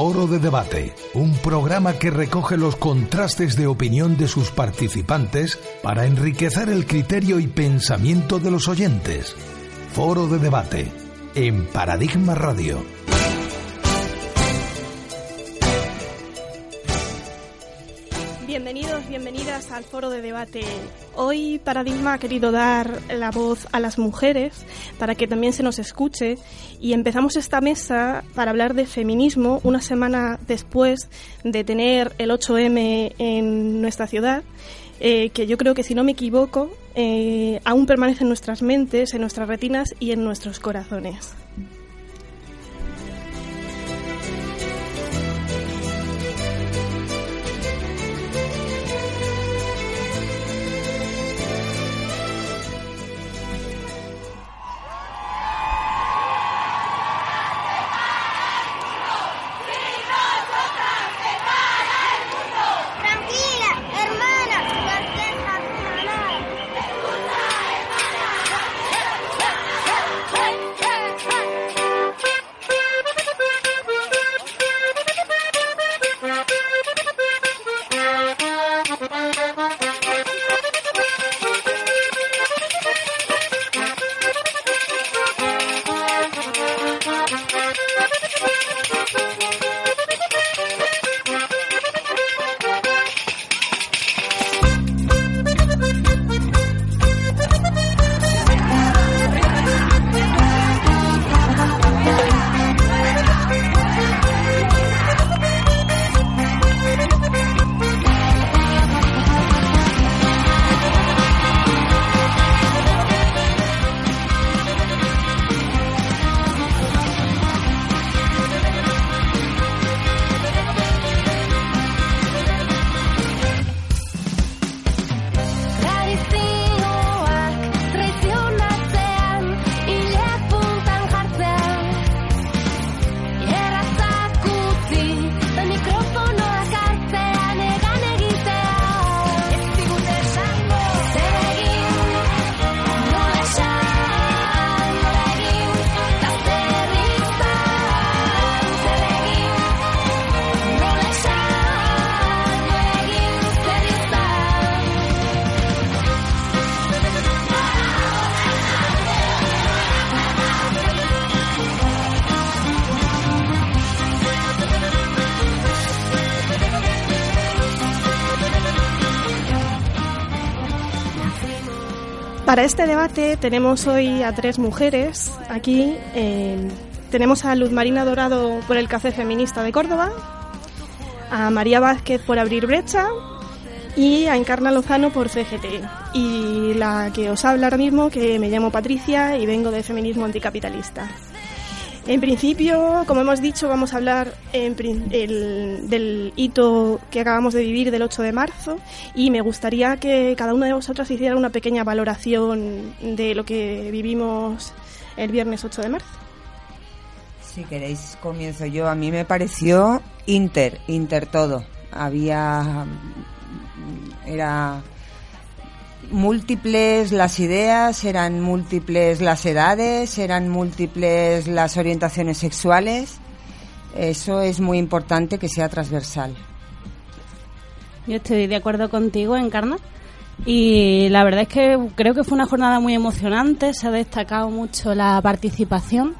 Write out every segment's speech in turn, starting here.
Foro de Debate, un programa que recoge los contrastes de opinión de sus participantes para enriquecer el criterio y pensamiento de los oyentes. Foro de Debate, en Paradigma Radio. Bienvenidos, bienvenidas al foro de debate. Hoy Paradigma ha querido dar la voz a las mujeres para que también se nos escuche y empezamos esta mesa para hablar de feminismo una semana después de tener el 8M en nuestra ciudad, eh, que yo creo que si no me equivoco eh, aún permanece en nuestras mentes, en nuestras retinas y en nuestros corazones. Para este debate tenemos hoy a tres mujeres aquí. eh, tenemos a Luz Marina Dorado por el Café Feminista de Córdoba, a María Vázquez por Abrir Brecha y a Encarna Lozano por CGT. Y la que os habla ahora mismo, que me llamo Patricia y vengo de Feminismo Anticapitalista. En principio, como hemos dicho, vamos a hablar en el- del hito que acabamos de vivir del 8 de marzo y me gustaría que cada una de vosotras hiciera una pequeña valoración de lo que vivimos el viernes 8 de marzo. Si queréis, comienzo yo. A mí me pareció inter, inter todo. Había. Era. Múltiples las ideas, eran múltiples las edades, eran múltiples las orientaciones sexuales. Eso es muy importante que sea transversal. Yo estoy de acuerdo contigo, Encarna. Y la verdad es que creo que fue una jornada muy emocionante. Se ha destacado mucho la participación,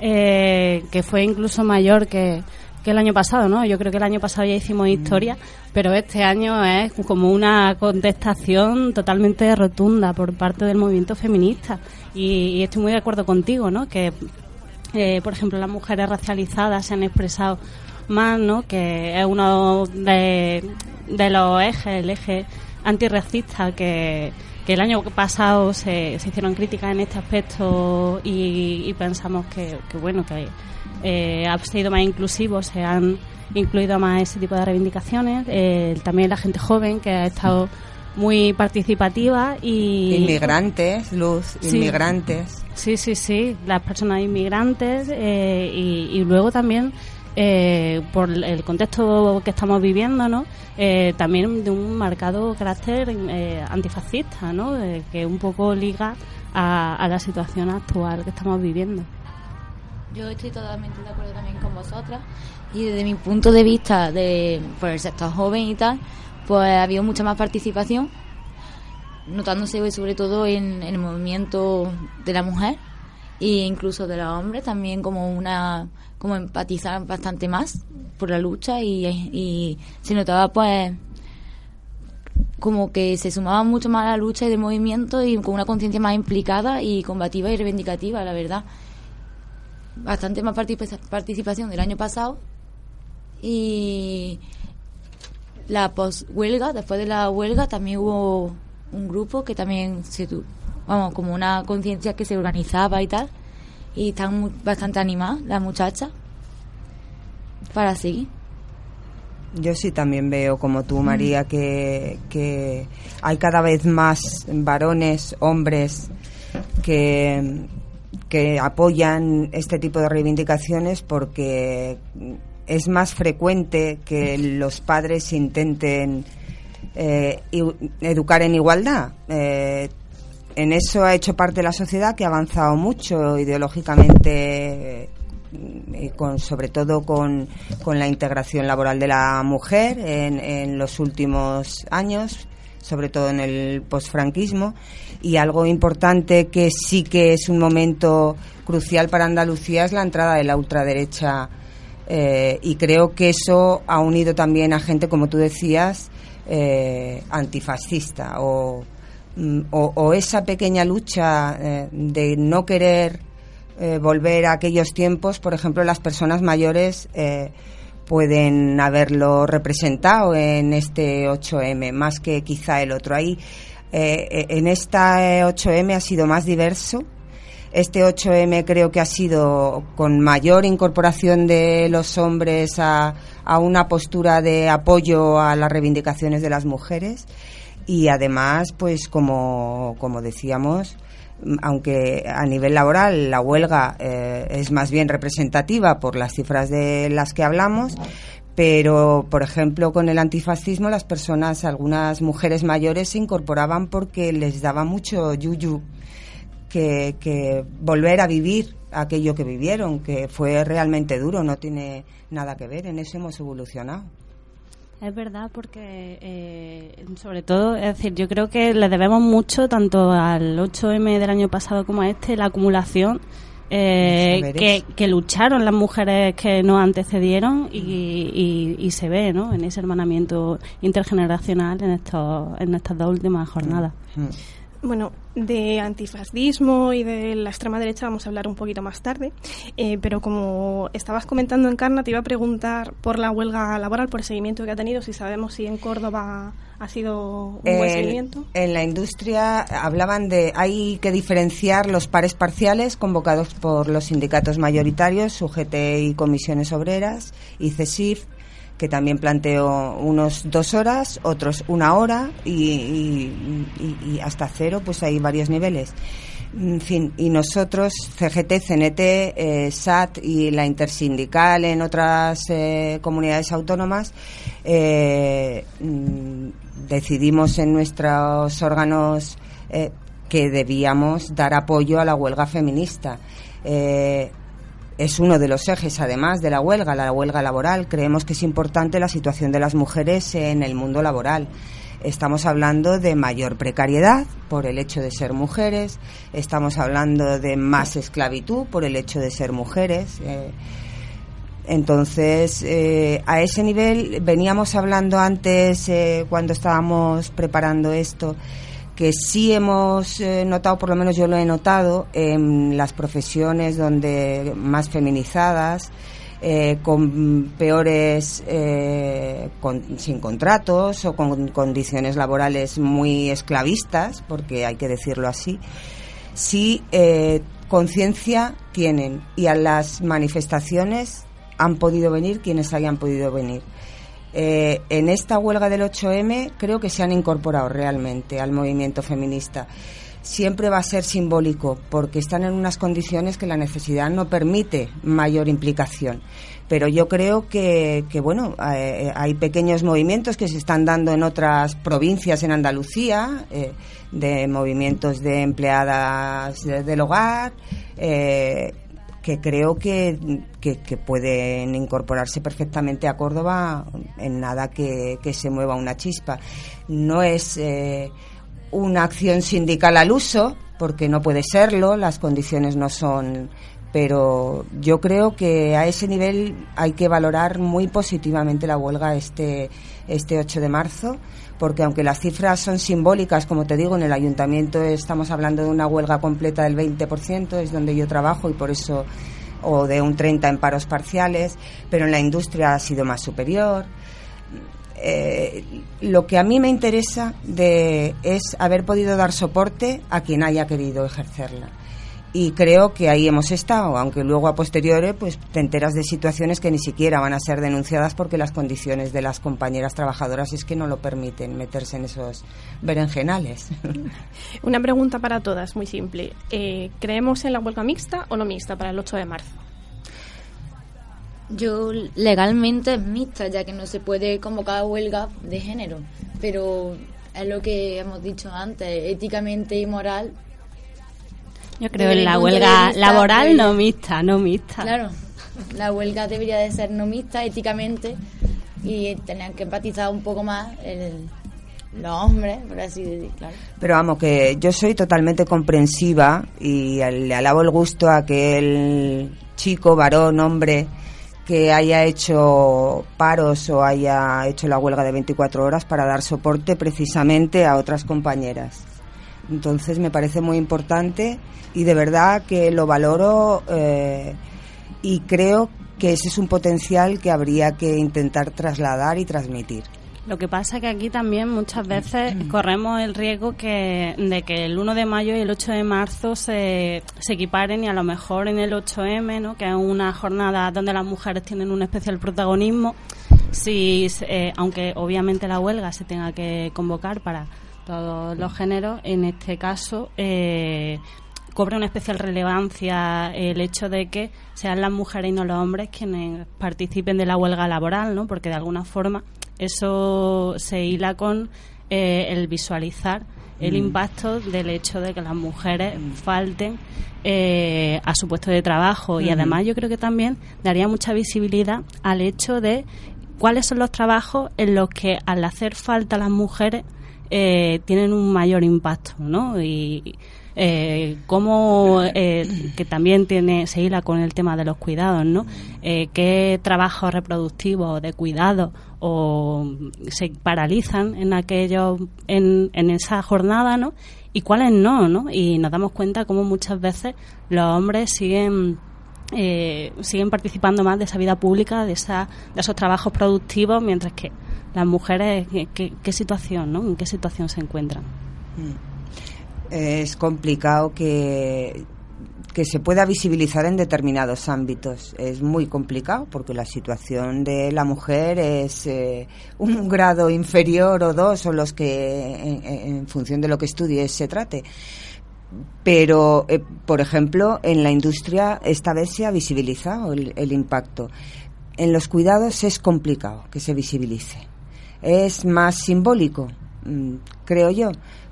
eh, que fue incluso mayor que, que el año pasado, ¿no? Yo creo que el año pasado ya hicimos historia, pero este año es como una contestación totalmente rotunda por parte del movimiento feminista. Y, y estoy muy de acuerdo contigo, ¿no? Que eh, por ejemplo, las mujeres racializadas se han expresado más, ¿no? Que es uno de, de los ejes, el eje antirracista que, que que el año pasado se, se hicieron críticas en este aspecto y, pensamos que, bueno, que eh, ha sido más inclusivo, se han incluido más ese tipo de reivindicaciones. Eh, también la gente joven que ha estado muy participativa y inmigrantes luz inmigrantes sí sí sí las personas inmigrantes eh, y, luego también eh, por el contexto que estamos viviendo no eh, también de un marcado carácter antifascista no que un poco liga a, a la situación actual que estamos viviendo. Yo estoy totalmente de acuerdo también con vosotras y desde mi punto de vista de por el sector joven y tal pues ha habido mucha más participación, notándose sobre todo en, el movimiento de la mujer e incluso de los hombres también como una como empatizar bastante más por la lucha y, se notaba pues como que se sumaba mucho más a la lucha y del movimiento y con una conciencia más implicada y combativa y reivindicativa, la verdad. Bastante más participación del año pasado y la post-huelga, después de la huelga también hubo un grupo que también se vamos, como una conciencia que se organizaba y tal, y están bastante animadas las muchachas para seguir. Yo sí también veo, como tú, María, que, que hay cada vez más varones, hombres, que, que apoyan este tipo de reivindicaciones porque es más frecuente que los padres intenten eh, educar en igualdad. Eh, en eso ha hecho parte la sociedad que ha avanzado mucho ideológicamente, eh, con, sobre todo con, la integración laboral de la mujer en, en los últimos años, sobre todo en el posfranquismo. Y algo importante que sí que es un momento crucial para Andalucía es la entrada de la ultraderecha eh, y creo que eso ha unido también a gente, como tú decías, eh, antifascista mm, o, esa pequeña lucha eh, de no querer volver a aquellos tiempos, por ejemplo, las personas mayores pueden haberlo representado en este 8M, más que quizá el otro. Ahí, en esta 8M ha sido más diverso este 8M creo que ha sido con mayor incorporación de los hombres a, una postura de apoyo a las reivindicaciones de las mujeres y además, pues como, como decíamos, aunque a nivel laboral la huelga eh, es más bien representativa por las cifras de las que hablamos, pero por ejemplo con el antifascismo las personas, algunas mujeres mayores se incorporaban porque les daba mucho yuyu que, volver a vivir aquello que vivieron, que fue realmente duro, no tiene nada que ver, en eso hemos evolucionado. Es verdad, porque eh, sobre todo, es decir, yo creo que le debemos mucho tanto al 8M del año pasado como a este, la acumulación eh, que, lucharon las mujeres que nos antecedieron y, se ve ¿no? en ese hermanamiento intergeneracional en, estos, en estas dos últimas jornadas. Mm. Bueno, de antifascismo y de la extrema derecha vamos a hablar un poquito más tarde, eh, pero como estabas comentando en Carna, te iba a preguntar por la huelga laboral, por el seguimiento que ha tenido, si sabemos si en Córdoba ha sido un buen seguimiento. En la industria hablaban de hay que diferenciar los pares parciales convocados por los sindicatos mayoritarios, UGT y comisiones obreras y CESIF que también planteó unos dos horas, otros una hora y, hasta cero, pues hay varios niveles. En fin, y nosotros, CGT, CNT, eh, SAT y la intersindical en otras eh, comunidades autónomas, eh, mm, decidimos en nuestros órganos que debíamos dar apoyo a la huelga feminista es uno de los ejes, además de la huelga, la huelga laboral. Creemos que es importante la situación de las mujeres en el mundo laboral. Estamos hablando de mayor precariedad por el hecho de ser mujeres, estamos hablando de más esclavitud por el hecho de ser mujeres. Eh, entonces, eh, a ese nivel veníamos hablando antes, eh, cuando estábamos preparando esto, que sí hemos eh, notado, por lo menos yo lo he notado, en las profesiones donde más feminizadas eh, con peores, eh, sin contratos o con condiciones laborales muy esclavistas, porque hay que decirlo así, sí eh, conciencia tienen y a las manifestaciones han podido venir quienes hayan podido venir. En esta huelga del 8M creo que se han incorporado realmente al movimiento feminista siempre va a ser simbólico porque están en unas condiciones que la necesidad no permite mayor implicación. Pero yo creo que, bueno, eh, hay pequeños movimientos que se están dando en otras provincias en Andalucía, eh, de movimientos de empleadas del hogar, eh, que creo que, que, pueden incorporarse perfectamente a Córdoba en nada que, se mueva una chispa. No es una acción sindical al uso, porque no puede serlo, las condiciones no son pero yo creo que a ese nivel hay que valorar muy positivamente la huelga este este 8 de marzo porque aunque las cifras son simbólicas como te digo en el ayuntamiento estamos hablando de una huelga completa del 20% es donde yo trabajo y por eso o de un 30 en paros parciales pero en la industria ha sido más superior eh, lo que a mí me interesa de, es haber podido dar soporte a quien haya querido ejercerla. Y creo que ahí hemos estado, aunque luego a posteriori pues te enteras de situaciones que ni siquiera van a ser denunciadas porque las condiciones de las compañeras trabajadoras es que no lo permiten meterse en esos berenjenales. Una pregunta para todas, muy simple. Eh, ¿Creemos en la huelga mixta o no mixta para el 8 de marzo? Yo legalmente es mixta, ya que no se puede convocar huelga de género, pero es lo que hemos dicho antes, éticamente y moral. Yo creo en la huelga laboral pues, no mixta, no mixta. Claro, la huelga debería de ser no mixta éticamente y tener que empatizar un poco más el, los hombres, por así decirlo. Claro. Pero vamos, que yo soy totalmente comprensiva y le alabo el gusto a aquel chico, varón, hombre que haya hecho paros o haya hecho la huelga de 24 horas para dar soporte precisamente a otras compañeras. Entonces me parece muy importante y de verdad que lo valoro eh, y creo que ese es un potencial que habría que intentar trasladar y transmitir. Lo que pasa es que aquí también muchas veces corremos el riesgo que, de que el 1 de mayo y el 8 de marzo se, se equiparen y a lo mejor en el 8M, ¿no? que es una jornada donde las mujeres tienen un especial protagonismo, si, eh, aunque obviamente la huelga se tenga que convocar para todos los géneros, en este caso eh, cobra una especial relevancia el hecho de que sean las mujeres y no los hombres quienes participen de la huelga laboral, ¿no? porque de alguna forma eso se hila con eh, el visualizar el mm. impacto del hecho de que las mujeres falten eh, a su puesto de trabajo y además yo creo que también daría mucha visibilidad al hecho de cuáles son los trabajos en los que al hacer falta las mujeres eh, tienen un mayor impacto, ¿no? Y eh, cómo, eh, que también tiene, se hila con el tema de los cuidados, ¿no? Eh, qué trabajos reproductivos de cuidado o se paralizan en aquellos, en, en esa jornada, ¿no? Y cuáles no, ¿no? Y nos damos cuenta cómo muchas veces los hombres siguen eh, siguen participando más de esa vida pública, de, esa, de esos trabajos productivos, mientras que las mujeres, ¿qué, situación, ¿no? ¿En qué situación se encuentran? Mm es complicado que, que se pueda visibilizar en determinados ámbitos. Es muy complicado porque la situación de la mujer es eh, un grado inferior o dos o los que en, función de lo que estudies se trate. Pero, eh, por ejemplo, en la industria esta vez se ha visibilizado el impacto. En los cuidados es complicado que se visibilice. Es más simbólico, mm, creo yo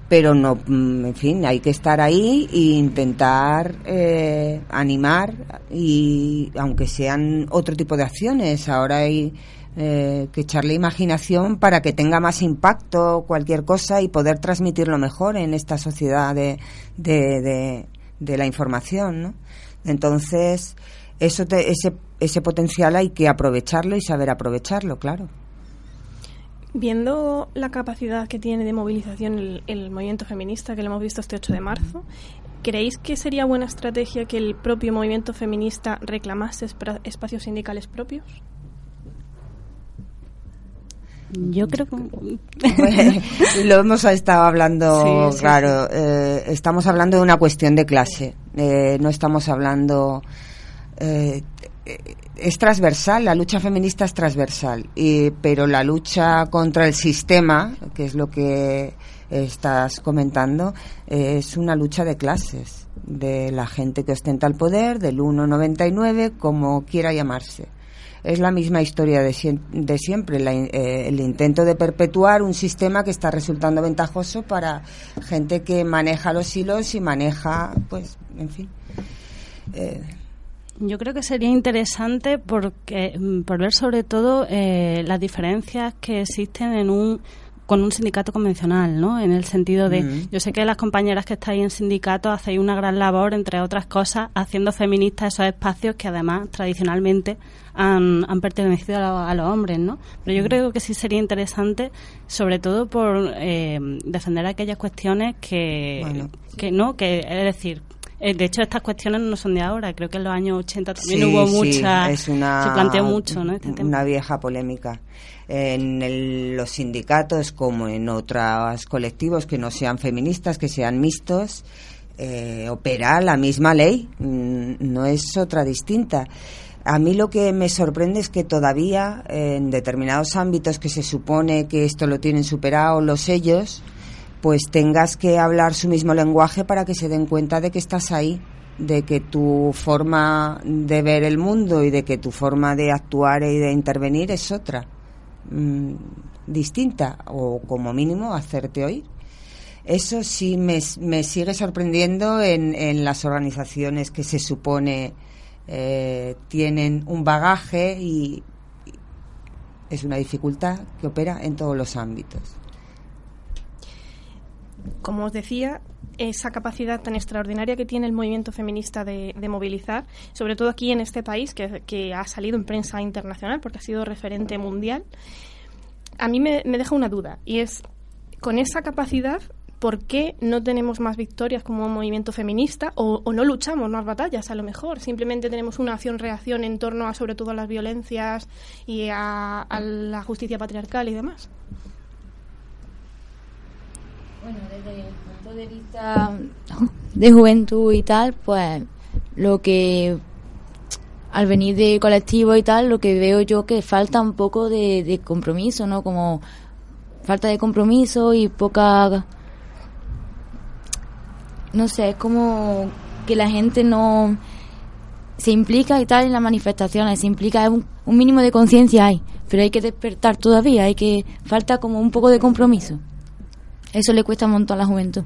pero no, mm, en fin, hay que estar ahí e intentar eh, animar y aunque sean otro tipo de acciones, ahora hay eh, que echarle imaginación para que tenga más impacto cualquier cosa y poder transmitirlo mejor en esta sociedad de, de, de, la información, ¿no? Entonces, eso ese, ese potencial hay que aprovecharlo y saber aprovecharlo, claro. Viendo la capacidad que tiene de movilización el, movimiento feminista que lo hemos visto este 8 de marzo, ¿Creéis que sería buena estrategia que el propio movimiento feminista reclamase espacios sindicales propios? Yo creo que... Lo hemos estado hablando, Sí, sí, claro, eh, estamos hablando de una cuestión de clase, eh, no estamos hablando... eh, es transversal, la lucha feminista es transversal, y, pero la lucha contra el sistema, que es lo que estás comentando, es una lucha de clases, de la gente que ostenta el poder, del 1,99, como quiera llamarse. Es la misma historia de, de siempre, la eh, el intento de perpetuar un sistema que está resultando ventajoso para gente que maneja los hilos y maneja, pues, en fin. Eh, Yo creo que sería interesante porque mm, por ver sobre todo eh, las diferencias que existen en un con un sindicato convencional, ¿no? En el sentido de, yo sé que las compañeras que estáis en sindicato hacéis una gran labor, entre otras cosas, haciendo feministas esos espacios que además tradicionalmente han, han pertenecido a, lo- a los hombres, ¿no? Pero yo creo que sí sería interesante, sobre todo por eh, defender aquellas cuestiones que, Bueno. que no, que es decir, eh, de hecho estas cuestiones no son de ahora, creo que en los años 80 también Sí, hubo sí, mucha, es una, se planteó mucho, ¿no? Este tema. una vieja polémica. En el- los sindicatos, como en otros colectivos que no sean feministas, que sean mixtos, eh, opera la misma ley, mm, no es otra distinta. A mí lo que me sorprende es que todavía en determinados ámbitos que se supone que esto lo tienen superado los ellos, pues tengas que hablar su mismo lenguaje para que se den cuenta de que estás ahí, de que tu forma de ver el mundo y de que tu forma de actuar y de intervenir es otra, mm, distinta, o como mínimo hacerte oír. Eso sí me, me sigue sorprendiendo en, en las organizaciones que se supone eh, tienen un bagaje y, y es una dificultad que opera en todos los ámbitos. Como os decía, esa capacidad tan extraordinaria que tiene el movimiento feminista de, movilizar, sobre todo aquí en este país, que, ha salido en prensa internacional porque ha sido referente mundial, a mí me, deja una duda, y es, con esa capacidad, ¿por qué no tenemos más victorias como movimiento feminista o, no luchamos más batallas a lo mejor? Simplemente tenemos una acción-reacción en torno a sobre todo a las violencias y a la justicia patriarcal y demás. Bueno, desde el punto de vista de juventud y tal, pues lo que al venir de colectivo y tal, lo que veo yo que falta un poco de, compromiso, ¿no? Como falta de compromiso y poca... No sé, es como que la gente no se implica y tal en las manifestaciones, se implica, un, un mínimo de conciencia hay, pero hay que despertar todavía, hay que falta como un poco de compromiso. Eso le cuesta un montón a la juventud.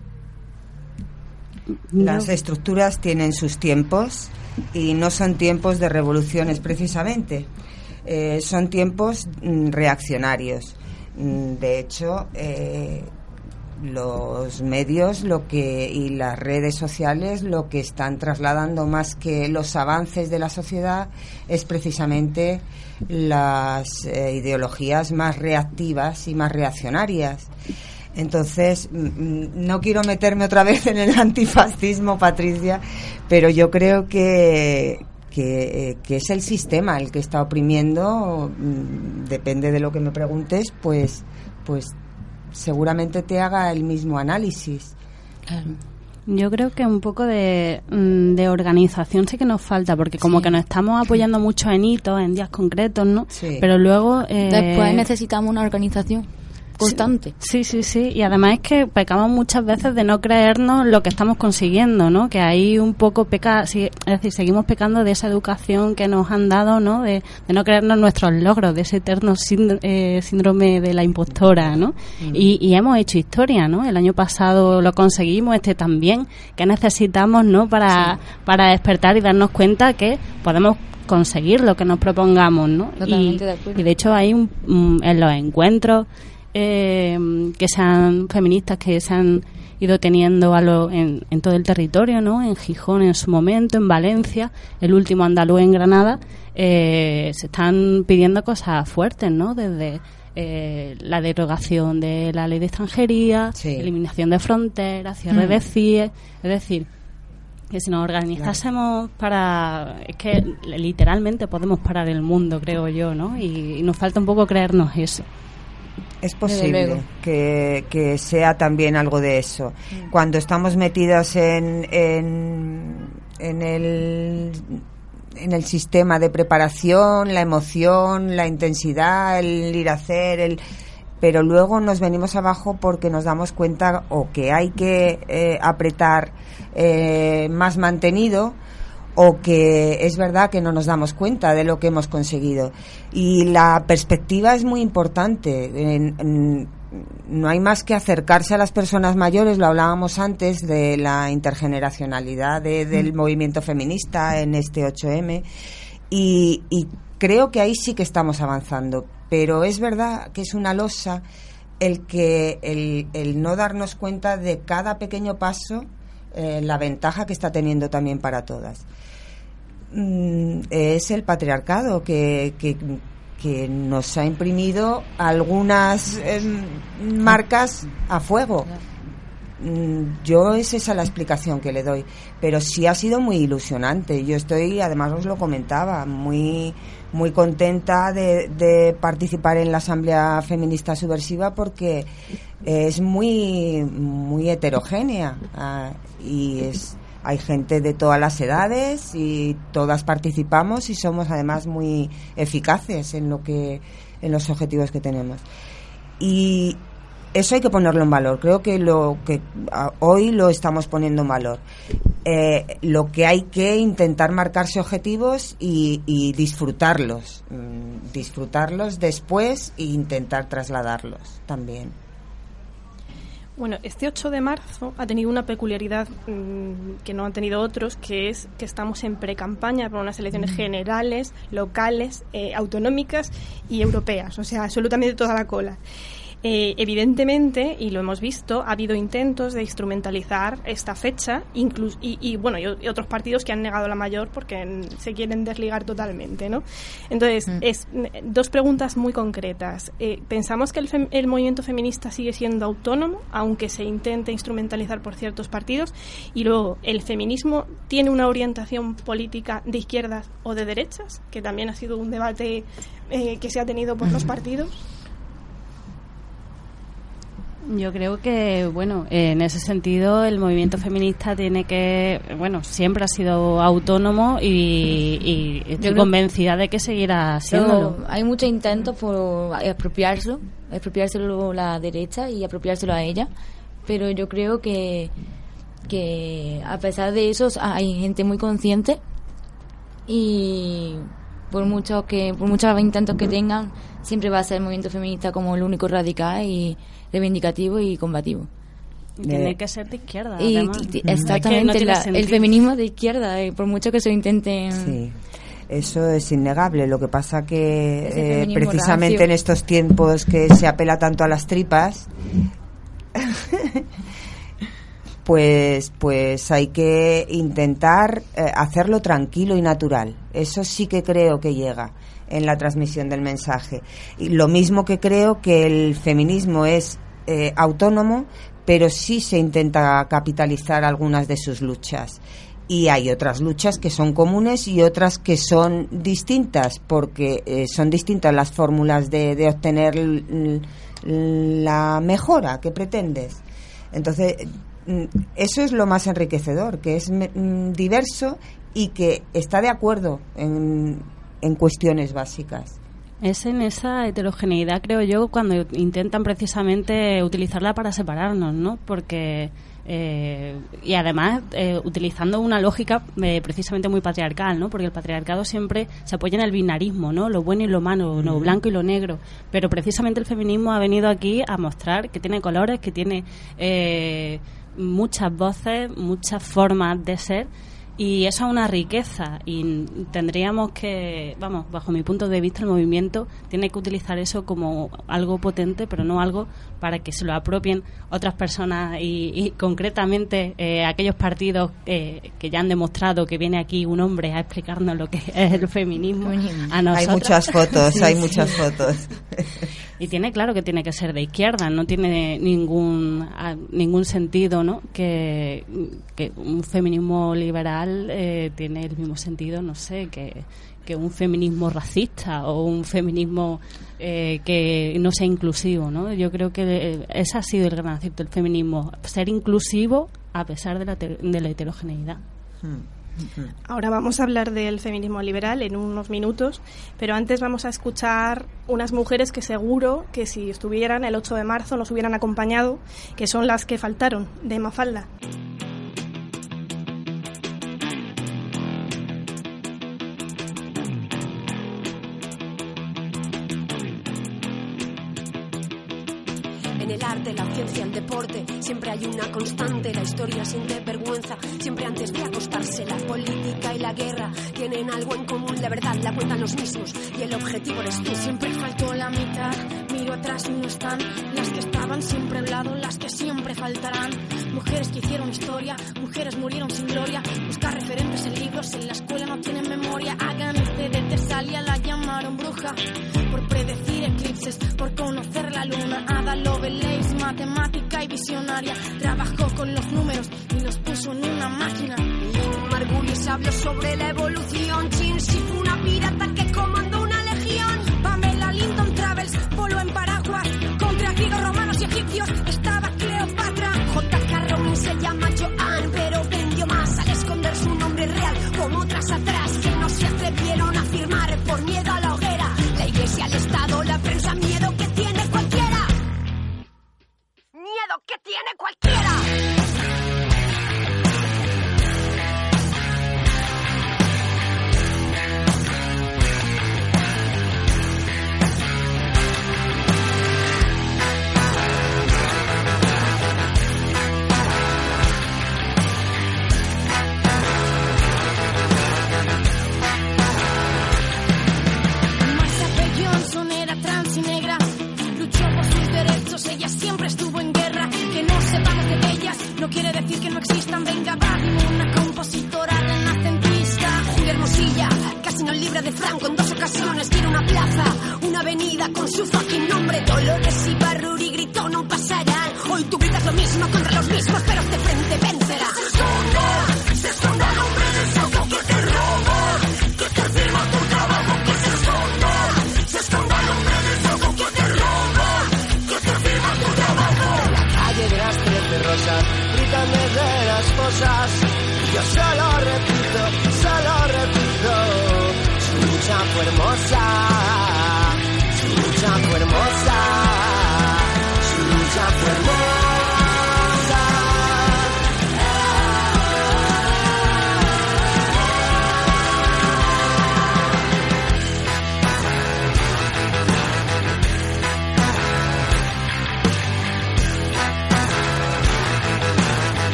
Las estructuras tienen sus tiempos y no son tiempos de revoluciones precisamente. Eh, son tiempos mm, reaccionarios. Mm, De hecho, eh, los medios lo que y las redes sociales lo que están trasladando más que los avances de la sociedad es precisamente las eh, ideologías más reactivas y más reaccionarias. Entonces, mm, mm, no quiero meterme otra vez en el antifascismo, Patricia, pero yo creo que, que, eh, que es el sistema el que está oprimiendo, mm, depende de lo que me preguntes, pues, pues seguramente te haga el mismo análisis. Yo creo que un poco de, de organización sí que nos falta, porque como Sí. que nos estamos apoyando mucho en hitos, en días concretos, ¿no? Sí. Pero luego... eh, Después necesitamos una organización constante. Sí, sí, sí. Y además es que pecamos muchas veces de no creernos lo que estamos consiguiendo, ¿no? Que ahí un poco peca, sí, es decir, seguimos pecando de esa educación que nos han dado, ¿no? De, de no creernos nuestros logros, de ese eterno sínd- eh, síndrome de la impostora, ¿no? Y, y hemos hecho historia, ¿no? El año pasado lo conseguimos, este también. que necesitamos, ¿no? Para, para despertar y darnos cuenta que podemos conseguir lo que nos propongamos, ¿no? Totalmente y, de acuerdo. y de hecho hay un, mm, en los encuentros eh, que sean feministas que se han ido teniendo a lo, en, en todo el territorio, ¿no? En Gijón en su momento, en Valencia, el último andaluz en Granada, eh, se están pidiendo cosas fuertes, ¿no? Desde eh, la derogación de la ley de extranjería, Sí. eliminación de fronteras, cierre Mm. de CIE, es decir, que si nos organizásemos para es que literalmente podemos parar el mundo creo yo no y, y nos falta un poco creernos eso Es posible que, que sea también algo de eso. Cuando estamos metidas en, en, en el en el sistema de preparación, la emoción, la intensidad, el ir a hacer, el pero luego nos venimos abajo porque nos damos cuenta o que hay que eh, apretar eh, más mantenido o que es verdad que no nos damos cuenta de lo que hemos conseguido. Y la perspectiva es muy importante. En- en- no hay más que acercarse a las personas mayores, lo hablábamos antes de la intergeneracionalidad de- del movimiento feminista en este 8M. Y, y creo que ahí sí que estamos avanzando. Pero es verdad que es una losa el que el, el no darnos cuenta de cada pequeño paso, eh, la ventaja que está teniendo también para todas. Mm, es el patriarcado que, que, nos ha imprimido algunas em, marcas a fuego. Mm, Yo es esa la explicación que le doy, pero sí ha sido muy ilusionante. Yo estoy, además os lo comentaba, muy muy contenta de, de participar en la Asamblea Feminista Subversiva porque es muy muy heterogénea ah, y es hay gente de todas las edades y todas participamos y somos además muy eficaces en lo que en los objetivos que tenemos y eso hay que ponerlo en valor. Creo que lo que hoy lo estamos poniendo en valor. Eh, lo que hay que intentar marcarse objetivos y, y disfrutarlos, mm, disfrutarlos después e intentar trasladarlos también. Bueno, este 8 de marzo ha tenido una peculiaridad mm, que no han tenido otros, que es que estamos en pre-campaña para unas elecciones generales, locales, eh, autonómicas y europeas, o sea, absolutamente toda la cola. Eh, evidentemente, y lo hemos visto, ha habido intentos de instrumentalizar esta fecha, inclus- y, y, bueno, y, otros partidos que han negado la mayor porque mm, se quieren desligar totalmente, ¿no? Entonces, es mm, dos preguntas muy concretas. Eh, ¿Pensamos que el, fem- el movimiento feminista sigue siendo autónomo, aunque se intente instrumentalizar por ciertos partidos? Y luego, ¿el feminismo tiene una orientación política de izquierdas o de derechas? Que también ha sido un debate eh, que se ha tenido por los partidos. Yo creo que, bueno, en ese sentido el movimiento feminista tiene que, bueno, siempre ha sido autónomo y, y estoy creo- convencida de que seguirá. Pero hay muchos intentos por apropiárselo, apropiárselo la derecha y apropiárselo a ella, pero yo creo que, que a pesar de eso hay gente muy consciente y por muchos que por muchos intentos que tengan siempre va a ser el movimiento feminista como el único radical y reivindicativo y combativo. Tiene que ser de izquierda. Y además. t- t- Es que no exactamente la- el feminismo de izquierda, eh, por mucho que se lo intenten Sí. Eso es innegable. Lo que pasa que eh, precisamente rancio. en estos tiempos que se apela tanto a las tripas, pues, pues hay que intentar eh, hacerlo tranquilo y natural. Eso sí que creo que llega en la transmisión del mensaje. Y lo mismo que creo que el feminismo es eh, autónomo, pero sí se intenta capitalizar algunas de sus luchas. Y hay otras luchas que son comunes y otras que son distintas, porque eh, son distintas las fórmulas de, de obtener la mejora que pretendes. Entonces, mm, eso es lo más enriquecedor, que es mm, diverso y que está de acuerdo en, en cuestiones básicas. Es en esa heterogeneidad, creo yo, cuando intentan precisamente utilizarla para separarnos, ¿no? Porque. eh, y además eh, utilizando una lógica eh, precisamente muy patriarcal, ¿no? Porque el patriarcado siempre se apoya en el binarismo, ¿no? Lo bueno y lo malo, lo blanco y lo negro. Pero precisamente el feminismo ha venido aquí a mostrar que tiene colores, que tiene eh, muchas voces, muchas formas de ser Y eso es una riqueza y tendríamos que, vamos, bajo mi punto de vista, el movimiento tiene que utilizar eso como algo potente, pero no algo para que se lo apropien otras personas y, concretamente eh, aquellos partidos eh, que ya han demostrado que viene aquí un hombre a explicarnos lo que es el feminismo. A hay muchas fotos, hay muchas fotos. Y tiene claro que tiene que ser de izquierda, no tiene ningún ningún sentido, ¿no? Que, un feminismo liberal eh, tiene el mismo sentido, no sé, que, que un feminismo racista o un feminismo eh, que no sea inclusivo, ¿no? Yo creo que eh, ese ha sido el gran acierto del feminismo, ser inclusivo a pesar de la, de la heterogeneidad. Hmm. Ahora vamos a hablar del feminismo liberal en unos minutos, pero antes vamos a escuchar unas mujeres que seguro que si estuvieran el 8 de marzo nos hubieran acompañado, que son las que faltaron, de Mafalda. El arte, la ciencia, el deporte. Siempre hay una constante, la historia siente vergüenza. Siempre antes de acostarse, la política y la guerra tienen algo en común. La verdad la cuentan los mismos y el objetivo eres tú. Siempre faltó la mitad, miro atrás y no están. Las que estaban siempre al lado, las que siempre faltarán. Mujeres que hicieron historia, mujeres murieron sin gloria. Buscar referentes en libros, en la escuela no tienen memoria. Hagan este de Tesalia, la llamaron bruja. Por predecir eclipses, por conocer la luna. Ada Lovelace matemática y visionaria. Trabajó con los números y los puso en una máquina. Margulis habló sobre la evolución.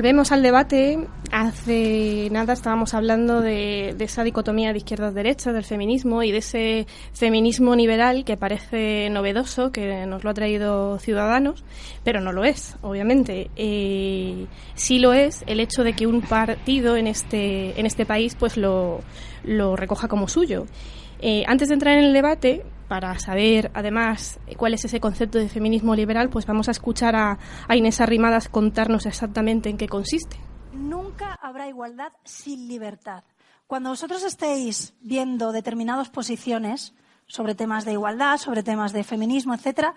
Volvemos al debate. Hace nada estábamos hablando de, de esa dicotomía de izquierdas-derechas, del feminismo y de ese feminismo liberal que parece novedoso, que nos lo ha traído Ciudadanos, pero no lo es, obviamente. Eh, sí lo es el hecho de que un partido en este, en este país pues lo, lo recoja como suyo. Eh, antes de entrar en el debate, para saber además cuál es ese concepto de feminismo liberal, pues vamos a escuchar a, Inés Arrimadas contarnos exactamente en qué consiste. Nunca habrá igualdad sin libertad. Cuando vosotros estéis viendo determinadas posiciones sobre temas de igualdad, sobre temas de feminismo, etcétera,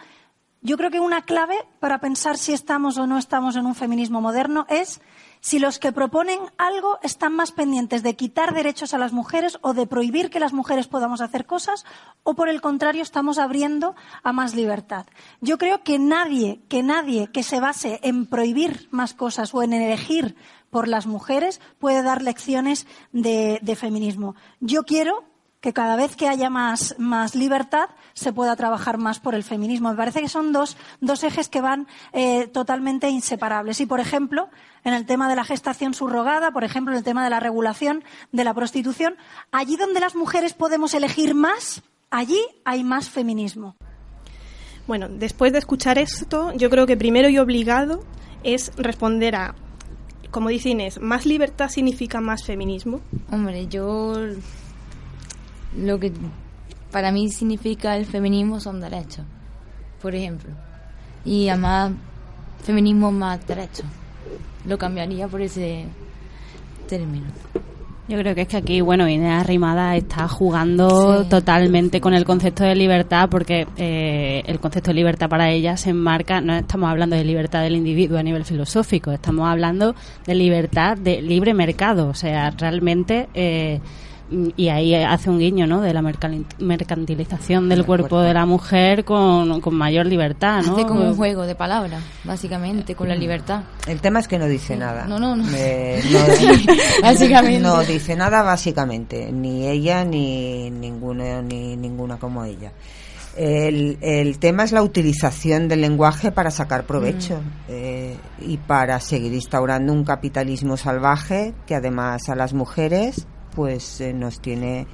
yo creo que una clave para pensar si estamos o no estamos en un feminismo moderno es si los que proponen algo están más pendientes de quitar derechos a las mujeres o de prohibir que las mujeres podamos hacer cosas o por el contrario estamos abriendo a más libertad. Yo creo que nadie, que nadie que se base en prohibir más cosas o en elegir por las mujeres puede dar lecciones de, feminismo. Yo quiero que cada vez que haya más, más libertad se pueda trabajar más por el feminismo. Me parece que son dos, dos ejes que van eh, totalmente inseparables. Y, por ejemplo, en el tema de la gestación subrogada, por ejemplo, en el tema de la regulación de la prostitución, allí donde las mujeres podemos elegir más, allí hay más feminismo. Bueno, después de escuchar esto, yo creo que primero y obligado es responder a, como dice Inés, ¿más libertad significa más feminismo? Hombre, yo lo que para mí significa el feminismo son derechos, por ejemplo. Y además, feminismo más derechos. Lo cambiaría por ese término. Yo creo que es que aquí, bueno, Inés Arrimada está jugando Sí. totalmente con el concepto de libertad porque eh, el concepto de libertad para ella se enmarca, no estamos hablando de libertad del individuo a nivel filosófico, estamos hablando de libertad de libre mercado, o sea, realmente... eh, y ahí hace un guiño, ¿no? De la mercantilización del cuerpo de la mujer con, con mayor libertad, ¿no? Hace como un juego de palabras, básicamente, con la libertad. El tema es que no dice nada. No, no, no. Eh, no- Básicamente. No dice nada básicamente, ni ella ni ninguno ni ninguna como ella. El, el tema es la utilización del lenguaje para sacar provecho eh, y para seguir instaurando un capitalismo salvaje que además a las mujeres pues eh, nos tiene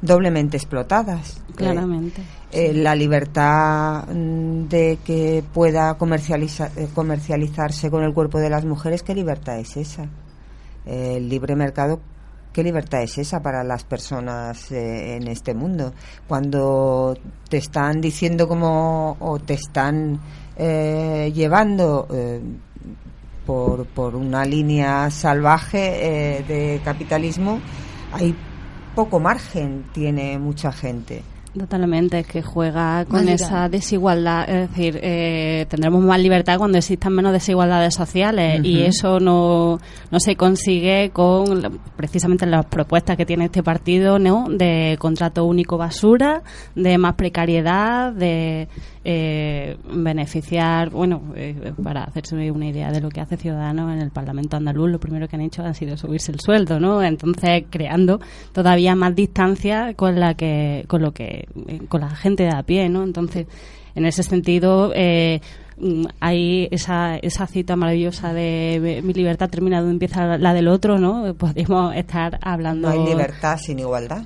doblemente explotadas. Eh, Claramente. eh, la libertad mm, de que pueda comercializa- comercializarse con el cuerpo de las mujeres, ¿qué libertad es esa? El libre mercado, ¿qué libertad es esa para las personas eh, en este mundo? Cuando te están diciendo como o te están eh, llevando eh, por, por una línea salvaje de capitalismo, hay poco margen, tiene mucha gente. Totalmente, es que juega con esa desigualdad. Es decir, eh, tendremos más libertad cuando existan menos desigualdades sociales y eso no, no se consigue con precisamente las propuestas que tiene este partido, ¿no? De contrato único basura, de más precariedad, de eh, beneficiar, bueno, eh, para hacerse una idea de lo que hace Ciudadanos en el Parlamento andaluz, lo primero que han hecho ha sido subirse el sueldo, ¿no? Entonces, creando todavía más distancia con la que, con lo que, eh, con la gente de a pie, ¿no? Entonces, en ese sentido, eh, mm, hay esa, esa cita maravillosa de mi libertad termina donde empieza la del otro, ¿no? Podríamos estar hablando. No hay libertad sin igualdad.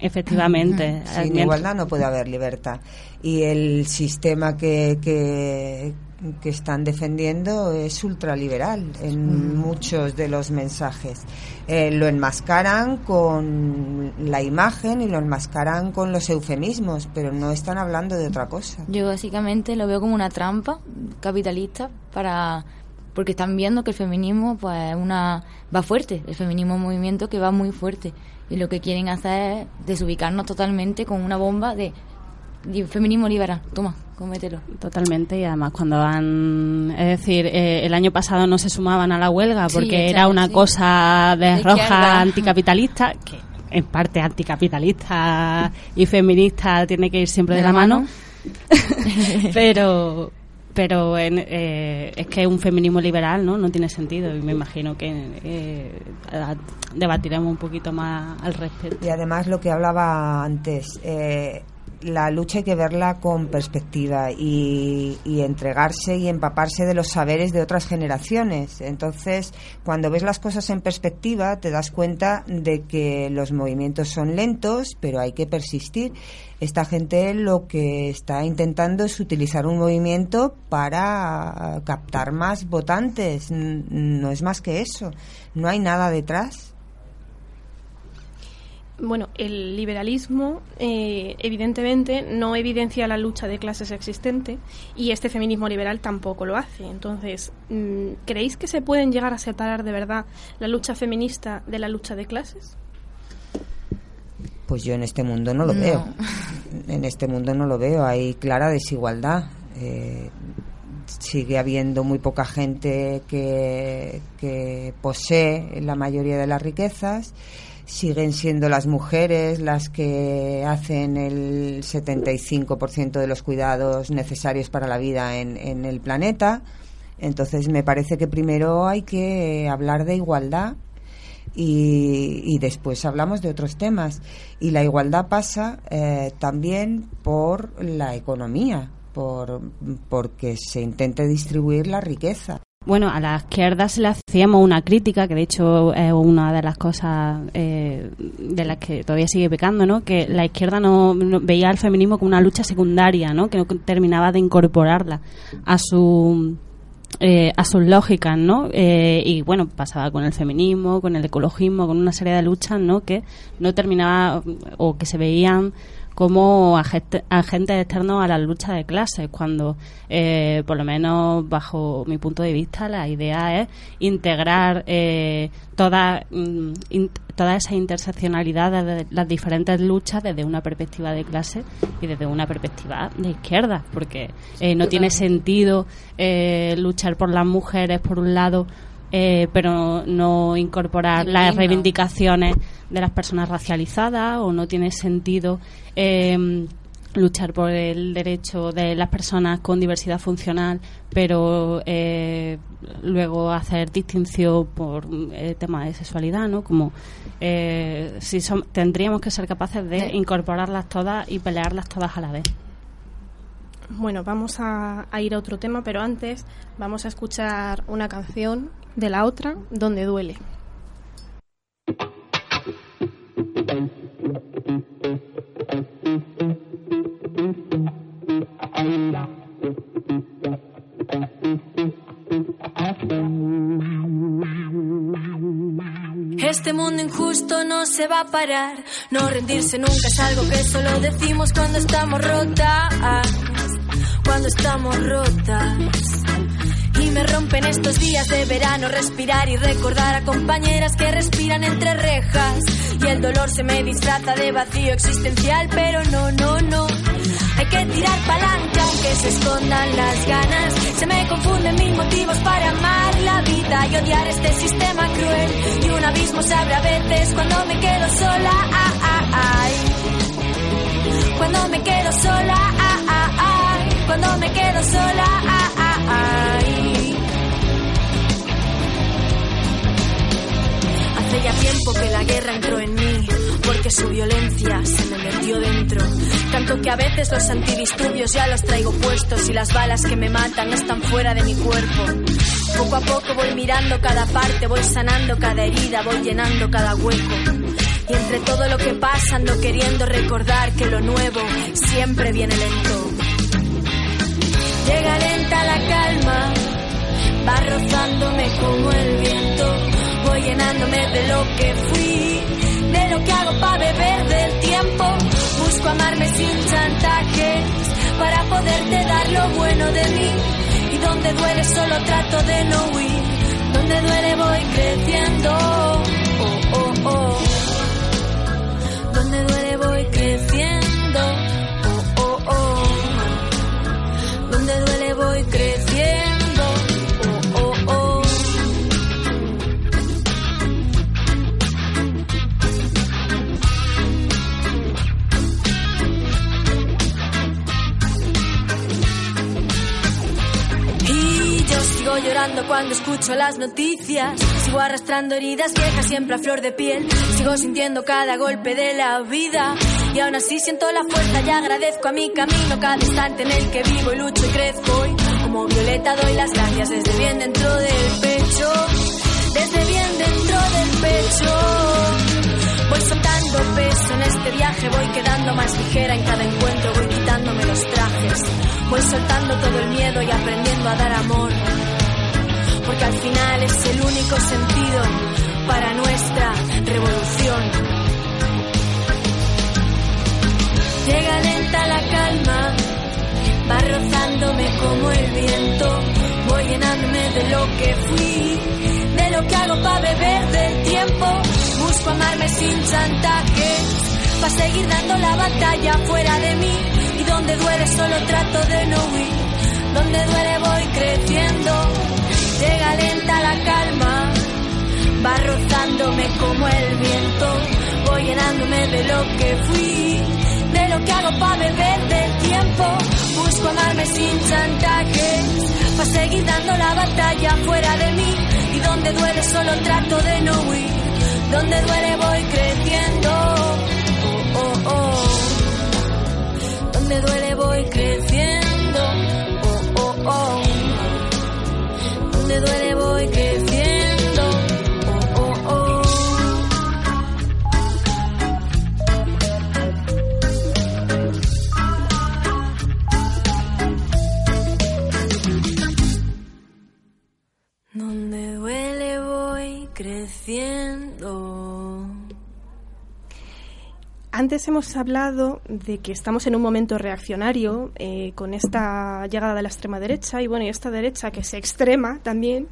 Efectivamente. Sin igualdad no puede haber libertad. Y el sistema que, que, que están defendiendo es ultraliberal en muchos de los mensajes. Eh, lo enmascaran con la imagen y lo enmascaran con los eufemismos, pero no están hablando de otra cosa. Yo básicamente lo veo como una trampa capitalista para porque están viendo que el feminismo pues una va fuerte, el feminismo es un movimiento que va muy fuerte y lo que quieren hacer es desubicarnos totalmente con una bomba de feminismo liberal. Toma, cómetelo. Totalmente, y además cuando han... Es decir, eh, el año pasado no se sumaban a la huelga Sí, porque era una sí. cosa de, De roja izquierda. anticapitalista, que en parte anticapitalista y feminista tiene que ir siempre de, la mano, pero pero en, eh, es que un feminismo liberal no no tiene sentido y me imagino que eh, a- debatiremos un poquito más al respecto. Y además lo que hablaba antes, eh, la lucha hay que verla con perspectiva y, entregarse y empaparse de los saberes de otras generaciones. Entonces, cuando ves las cosas en perspectiva, te das cuenta de que los movimientos son lentos, pero hay que persistir. Esta gente lo que está intentando es utilizar un movimiento para captar más votantes. No es más que eso. No hay nada detrás. Bueno, el liberalismo eh, evidentemente no evidencia la lucha de clases existente y este feminismo liberal tampoco lo hace. Entonces, mm, ¿creéis que se pueden llegar a separar de verdad la lucha feminista de la lucha de clases? Pues yo en este mundo no lo veo. En este mundo no lo veo. Hay clara desigualdad. Eh, sigue habiendo muy poca gente que, que posee la mayoría de las riquezas siguen siendo las mujeres las que hacen el 75% de los cuidados necesarios para la vida en, en el planeta. Entonces me parece que primero hay que hablar de igualdad y, y, después hablamos de otros temas. Y la igualdad pasa eh, también por la economía, por porque se intente distribuir la riqueza. Bueno, a la izquierda se le hacíamos una crítica, que de hecho es una de las cosas eh, de las que todavía sigue pecando, ¿no? Que la izquierda no, veía al feminismo como una lucha secundaria, ¿no? Que no terminaba de incorporarla a su eh, a sus lógicas, ¿no? Eh, y bueno, pasaba con el feminismo, con el ecologismo, con una serie de luchas, ¿no? Que no terminaba o que se veían como agentes externos a la lucha de clases, cuando, eh, por lo menos bajo mi punto de vista, la idea es integrar eh, toda, mm, toda esa interseccionalidad de las diferentes luchas desde una perspectiva de clase y desde una perspectiva de izquierda, porque eh, no tiene sentido eh, luchar por las mujeres, por un lado, eh, pero no incorporar las reivindicaciones de las personas racializadas o no tiene sentido eh, luchar por el derecho de las personas con diversidad funcional, pero eh, luego hacer distinción por el tema de sexualidad, ¿no? Como si tendríamos que ser capaces de incorporarlas todas y pelearlas todas a la vez. Bueno, vamos a, ir a otro tema, pero antes vamos a escuchar una canción de la otra, Donde duele. Este mundo injusto no se va a parar. No rendirse nunca es algo que solo decimos cuando estamos rotas cuando estamos rotas. Y me rompen estos días de verano respirar y recordar a compañeras que respiran entre rejas. Y el dolor se me disfraza de vacío existencial, pero no, no, no. Hay que tirar palanca aunque se escondan las ganas. Se me confunden mis motivos para amar la vida y odiar este sistema cruel. Y un abismo se abre a veces cuando me quedo sola. Ah, ah, ay. Cuando me quedo sola. Cuando me quedo sola. Hace ya tiempo que la guerra entró en mí, porque su violencia se me metió dentro. Tanto que a veces los antidisturbios ya los traigo puestos y las balas que me matan están fuera de mi cuerpo. Poco a poco voy mirando cada parte, voy sanando cada herida, voy llenando cada hueco. Y entre todo lo que pasa ando queriendo recordar que lo nuevo siempre viene lento. Llega lenta la calma, va rozándome como el viento. Voy llenándome de lo que fui, de lo que hago para beber del tiempo. Busco amarme sin chantajes para poderte dar lo bueno de mí. Y donde duele solo trato de no huir, donde duele voy creciendo. Oh, oh, oh. Donde duele cuando escucho las noticias. Sigo arrastrando heridas viejas siempre a flor de piel. Sigo sintiendo cada golpe de la vida Y aún así siento la fuerza y agradezco a mi camino cada instante en el que vivo y lucho y crezco. Y como Violeta doy las gracias desde bien dentro del pecho, desde bien dentro del pecho. Voy soltando peso en este viaje, voy quedando más ligera en cada encuentro, voy quitándome los trajes, voy soltando todo el miedo y aprendiendo a dar amor. Porque al final es el único sentido para nuestra revolución. Llega lenta la calma, va rozándome como el viento, voy llenándome de lo que fui, de lo que hago para beber del tiempo, busco amarme sin chantajes, para seguir dando la batalla fuera de mí, y donde duele solo trato de no huir, donde duele voy creciendo, llega lenta la calma, va rozándome como el viento, voy llenándome de lo que fui de lo que hago para beber del tiempo. Busco amarme sin chantajes, para seguir dando la batalla fuera de mí. Y donde duele solo trato de no huir, donde duele voy creciendo. Oh, oh, oh. Donde duele voy creciendo. Antes hemos hablado de que estamos en un momento reaccionario eh, con esta llegada de la extrema derecha y bueno, y esta derecha que se extrema también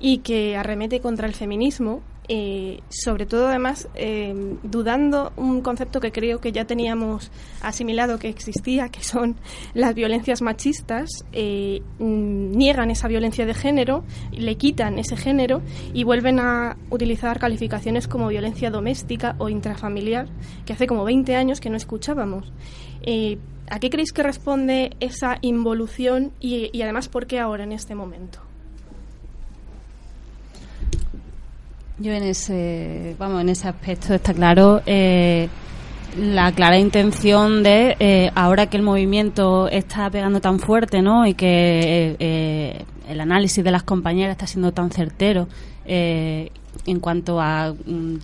y que arremete contra el feminismo, eh, sobre todo además eh, dudando un concepto que creo que ya teníamos asimilado que existía, que son las violencias machistas, eh, mm, niegan esa violencia de género, le quitan ese género y vuelven a utilizar calificaciones como violencia doméstica o intrafamiliar, que hace como 20 años que no escuchábamos. ¿A qué creéis que responde esa involución y, y además por qué ahora en este momento? Yo en ese, vamos, en ese aspecto está claro eh, la clara intención de eh, ahora que el movimiento está pegando tan fuerte, ¿no? Y que eh, el análisis de las compañeras está siendo tan certero eh, en cuanto a mm,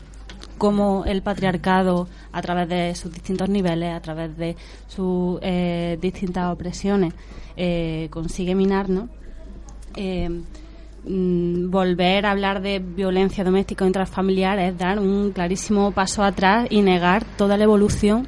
cómo el patriarcado, a través de sus distintos niveles, a través de sus eh, distintas opresiones, eh, consigue minar, ¿no? Mm, volver a hablar de violencia doméstica o intrafamiliar es dar un clarísimo paso atrás y negar toda la evolución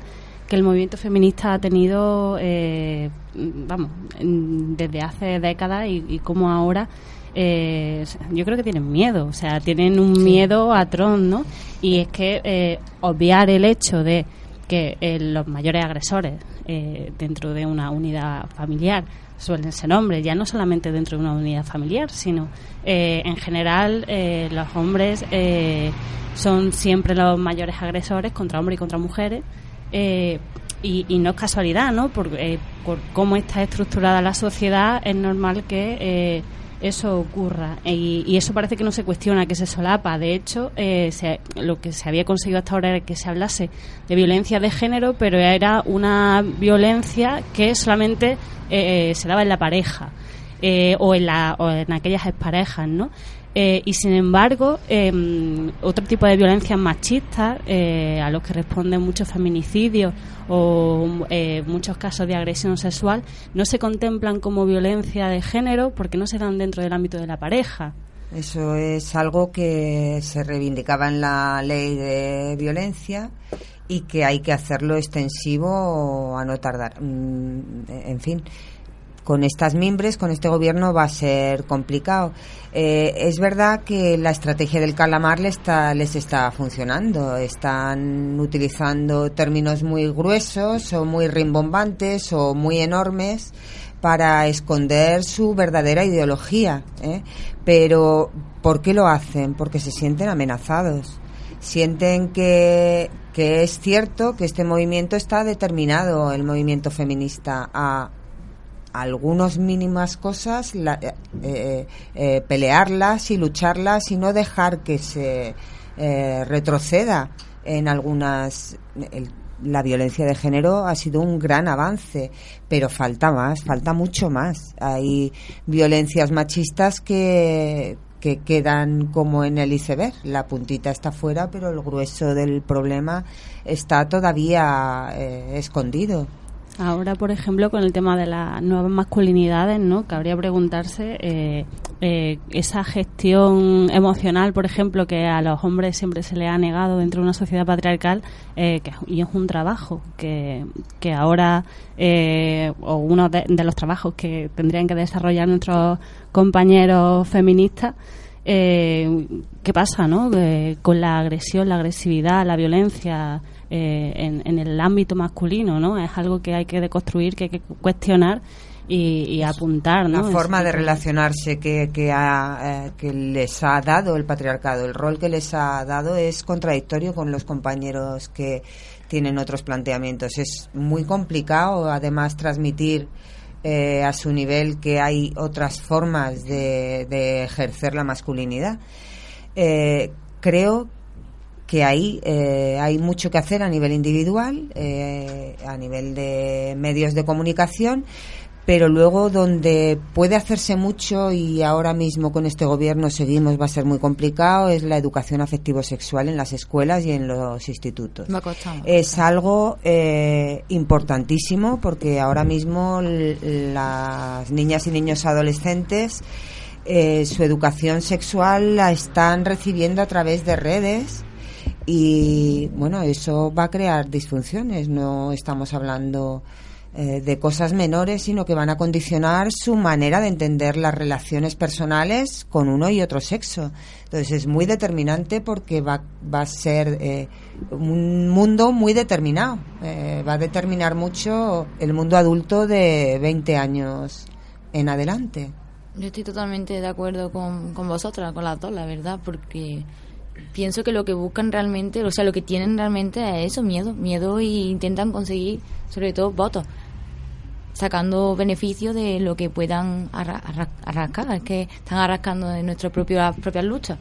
que el movimiento feminista ha tenido, eh, mm, vamos, desde hace décadas y, y cómo ahora. eh, yo creo que tienen miedo, o sea, tienen un miedo atroz, ¿no? Y es que eh, obviar el hecho de que eh, los mayores agresores eh, dentro de una unidad familiar suelen ser hombres, ya no solamente dentro de una unidad familiar, sino eh, en general eh, los hombres eh, son siempre los mayores agresores contra hombres y contra mujeres. eh, y, no es casualidad, ¿no? Por, eh, por cómo está estructurada la sociedad, es normal que eh, eso ocurra. Y, y eso parece que no se cuestiona, que se solapa. De hecho, eh, se- lo que se había conseguido hasta ahora era que se hablase de violencia de género, pero era una violencia que solamente eh, se daba en la pareja eh, o, en la, o en aquellas exparejas, ¿no? Eh, y sin embargo, eh, otro tipo de violencias machistas, eh, a los que responden muchos feminicidios o eh, muchos casos de agresión sexual, no se contemplan como violencia de género porque no se dan dentro del ámbito de la pareja. Eso es algo que se reivindicaba en la ley de violencia y que hay que hacerlo extensivo a no tardar. Mm, En fin, con estas mimbres, con este gobierno va a ser complicado. Eh, es verdad que la estrategia del calamar le está, les está funcionando. Están utilizando términos muy gruesos o muy rimbombantes o muy enormes para esconder su verdadera ideología. ¿eh? Pero, ¿por qué lo hacen? Porque se sienten amenazados. Sienten que, que es cierto que este movimiento está determinado, el movimiento feminista, a algunas mínimas cosas, la- eh, eh, eh, pelearlas y lucharlas y no dejar que se eh, retroceda en algunas. la violencia de género ha sido un gran avance, pero falta más, falta mucho más. Hay violencias machistas que, que quedan como en el iceberg. La puntita está fuera, pero el grueso del problema está todavía escondido. Ahora, por ejemplo, con el tema de las nuevas masculinidades, ¿no? Cabría preguntarse eh, eh, esa gestión emocional, por ejemplo, que a los hombres siempre se le ha negado dentro de una sociedad patriarcal, eh, que, y es un trabajo que, que ahora, o uno de, los trabajos que tendrían que desarrollar nuestros compañeros feministas, ¿qué pasa, no? con la agresión, la agresividad, la violencia eh, en, el ámbito masculino, ¿no? Es algo que hay que deconstruir, que hay que cuestionar y, apuntar, ¿no? La forma de relacionarse que, que, eh, que les ha dado el patriarcado, el rol que les ha dado es contradictorio con los compañeros que tienen otros planteamientos. Es muy complicado, además, transmitir eh, a su nivel que hay otras formas de, de ejercer la masculinidad. Eh, creo que ahí eh, hay mucho que hacer a nivel individual, eh, a nivel de medios de comunicación, pero luego donde puede hacerse mucho y ahora mismo con este gobierno seguimos va a ser muy complicado es la educación afectivo-sexual en las escuelas y en los institutos. Es algo eh, importantísimo porque ahora mismo las niñas y niños adolescentes su educación sexual la están recibiendo a través de redes y bueno, eso va a crear disfunciones. No estamos hablando eh, de cosas menores, sino que van a condicionar su manera de entender las relaciones personales con uno y otro sexo. Entonces es muy determinante porque va, va a ser eh, un mundo muy determinado. Eh, va a determinar mucho el mundo adulto de 20 años en adelante. Yo estoy totalmente de acuerdo con, con vosotras, con las dos, la verdad, porque pienso que lo que buscan realmente, o sea, lo que tienen realmente es eso, miedo, miedo y intentan conseguir, sobre todo, votos, sacando beneficio de lo que puedan arrascar, es que están arrascando de nuestras propias propias luchas.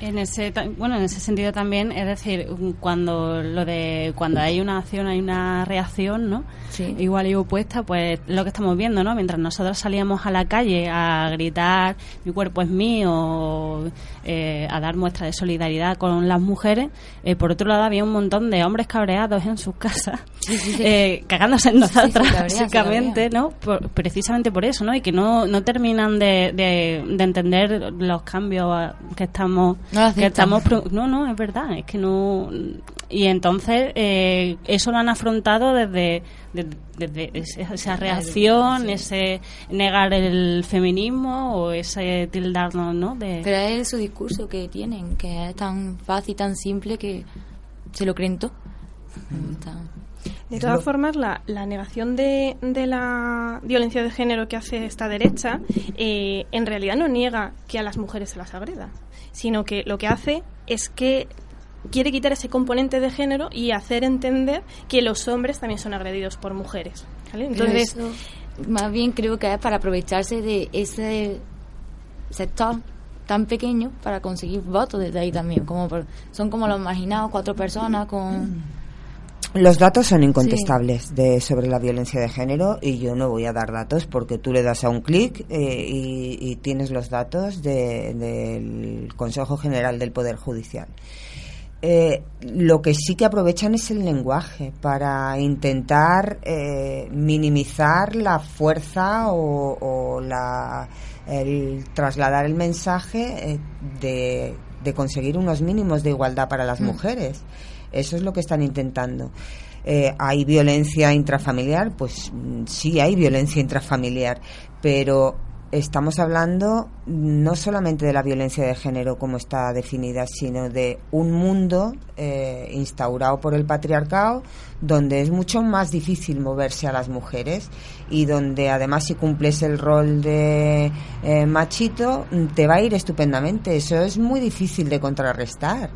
En ese, bueno, en ese sentido también, es decir, cuando lo de cuando hay una acción, hay una reacción, ¿no? Igual y opuesta, pues lo que estamos viendo, ¿no? Mientras nosotros salíamos a la calle a gritar mi cuerpo es mío, eh, a dar muestra de solidaridad con las mujeres, eh, por otro lado había un montón de hombres cabreados en sus casas, eh, cagándose en nosotras, básicamente, ¿no? precisamente por eso, ¿no? Y que no, no terminan de, de entender los cambios que estamos no que estamos no, no, es verdad, es que no y entonces eh, eso lo han afrontado desde, desde, esa reacción, ese negar el feminismo o ese tildarnos, ¿no? De... Pero es su discurso que tienen, que es tan fácil, tan simple que se lo creen todo. De todas formas, la, la negación de, de, la violencia de género que hace esta derecha eh, en realidad no niega que a las mujeres se las agreda sino que lo que hace es que quiere quitar ese componente de género y hacer entender que los hombres también son agredidos por mujeres. Entonces, más bien creo que es para aprovecharse de ese sector tan pequeño para conseguir votos desde ahí también. Como son como los marginados, cuatro personas con los datos son incontestables de, sobre la violencia de género y yo no voy a dar datos porque tú le das a un clic eh, y, tienes los datos del Consejo General del Poder Judicial. Eh, lo que sí que aprovechan es el lenguaje para intentar eh, minimizar la fuerza o, la, el trasladar el mensaje de, de, conseguir unos mínimos de igualdad para las mm. mujeres. Eso es lo que están intentando. Eh, ¿Hay violencia intrafamiliar? Pues mm, sí hay violencia intrafamiliar, pero estamos hablando no solamente de la violencia de género como está definida, sino de un mundo eh, instaurado por el patriarcado donde es mucho más difícil moverse a las mujeres y donde además si cumples el rol de eh, machito te va a ir estupendamente. Eso es muy difícil de contrarrestar.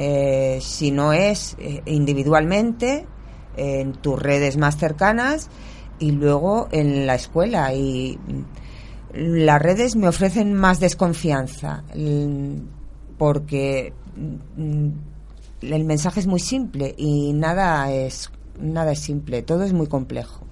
Eh, si no es eh, individualmente, en tus redes más cercanas y luego en la escuela. Y las redes me ofrecen más desconfianza porque el mensaje es muy simple y nada es nada es simple, todo es muy complejo.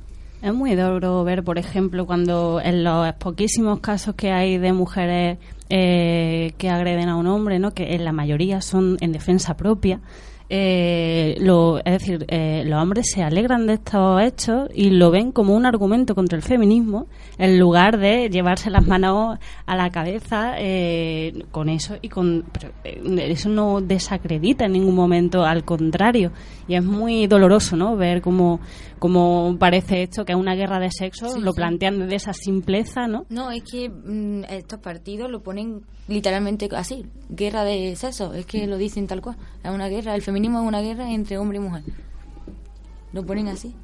Es muy duro ver, por ejemplo, cuando en los poquísimos casos que hay de mujeres eh, que agreden a un hombre, ¿no? que en la mayoría son en defensa propia, eh, lo, es decir, eh, los hombres se alegran de estos hechos y lo ven como un argumento contra el feminismo en lugar de llevarse las manos a la cabeza eh, con eso y con pero, eh, eso no desacredita en ningún momento, al contrario y es muy doloroso, ¿no? Ver cómo, cómo parece esto que es una guerra de sexo, Sí, lo sí. plantean desde esa simpleza, ¿no? No, es que mm, estos partidos lo ponen literalmente así, guerra de sexo, es que lo dicen tal cual, es una guerra, el feminismo es una guerra entre hombre y mujer. Lo ponen así.